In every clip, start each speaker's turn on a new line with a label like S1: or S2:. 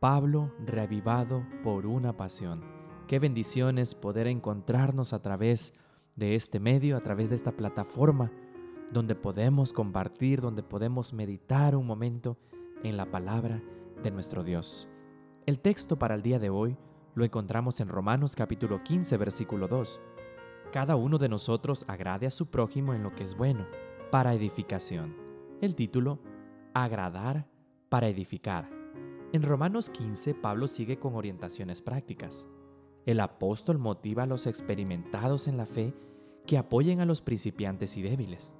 S1: Pablo reavivado por una pasión. Qué bendiciones poder encontrarnos a través de este medio, a través de esta plataforma, donde podemos compartir, donde podemos meditar un momento en la palabra de nuestro Dios. El texto para el día de hoy lo encontramos en Romanos capítulo 15, versículo 2. Cada uno de nosotros agrade a su prójimo en lo que es bueno, para edificación. El título, Agradar para edificar. En Romanos 15, Pablo sigue con orientaciones prácticas. El apóstol motiva a los experimentados en la fe que apoyen a los principiantes y débiles,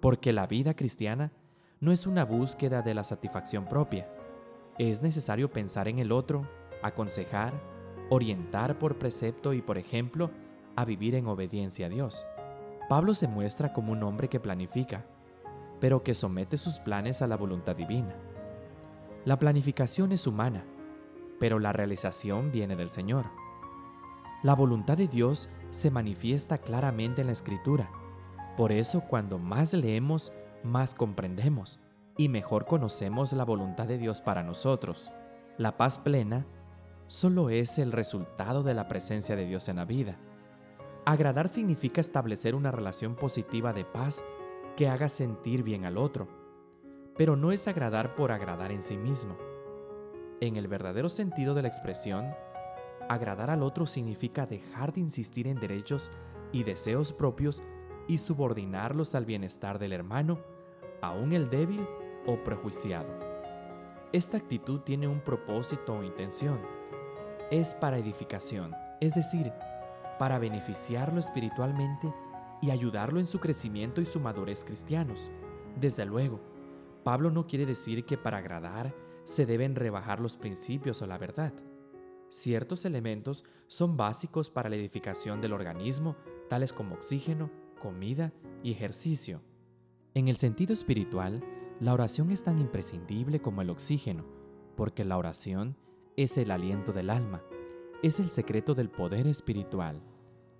S1: porque la vida cristiana no es una búsqueda de la satisfacción propia. Es necesario pensar en el otro, aconsejar, orientar por precepto y por ejemplo a vivir en obediencia a Dios. Pablo se muestra como un hombre que planifica, pero que somete sus planes a la voluntad divina. La planificación es humana, pero la realización viene del Señor. La voluntad de Dios se manifiesta claramente en la Escritura. Por eso cuando más leemos, más comprendemos y mejor conocemos la voluntad de Dios para nosotros. La paz plena solo es el resultado de la presencia de Dios en la vida. Agradar significa establecer una relación positiva de paz que haga sentir bien al otro pero no es agradar por agradar en sí mismo. En el verdadero sentido de la expresión, agradar al otro significa dejar de insistir en derechos y deseos propios y subordinarlos al bienestar del hermano, aun el débil o prejuiciado. Esta actitud tiene un propósito o intención. Es para edificación, es decir, para beneficiarlo espiritualmente y ayudarlo en su crecimiento y su madurez cristianos. Desde luego, Pablo no quiere decir que para agradar se deben rebajar los principios o la verdad. Ciertos elementos son básicos para la edificación del organismo, tales como oxígeno, comida y ejercicio. En el sentido espiritual, la oración es tan imprescindible como el oxígeno, porque la oración es el aliento del alma, es el secreto del poder espiritual.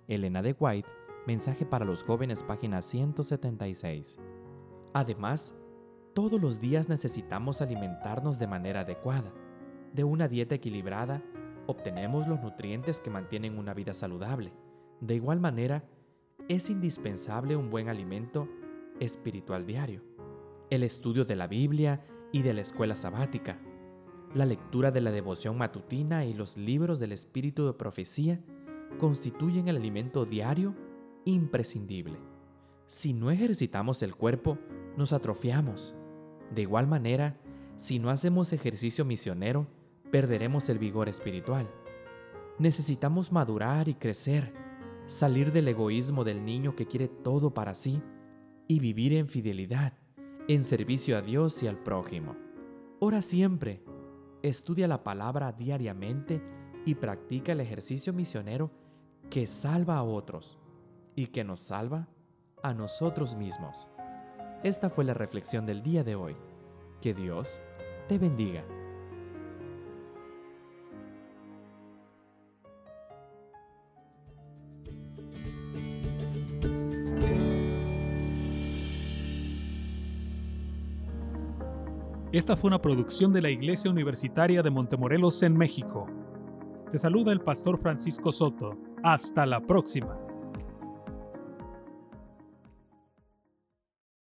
S1: Elena de White, Mensaje para los jóvenes, página 176. Además, todos los días necesitamos alimentarnos de manera adecuada. De una dieta equilibrada, obtenemos los nutrientes que mantienen una vida saludable. De igual manera, es indispensable un buen alimento espiritual diario. El estudio de la Biblia y de la escuela sabática. La lectura de la devoción matutina y los libros del espíritu de profecía constituyen el alimento diario imprescindible. Si no ejercitamos el cuerpo, nos atrofiamos de igual manera, si no hacemos ejercicio misionero, perderemos el vigor espiritual. Necesitamos madurar y crecer, salir del egoísmo del niño que quiere todo para sí y vivir en fidelidad, en servicio a Dios y al prójimo. Ora siempre, estudia la palabra diariamente y practica el ejercicio misionero que salva a otros y que nos salva a nosotros mismos. Esta fue la reflexión del día de hoy. Que Dios te bendiga.
S2: Esta fue una producción de la Iglesia Universitaria de Montemorelos en México. Te saluda el pastor Francisco Soto. Hasta la próxima.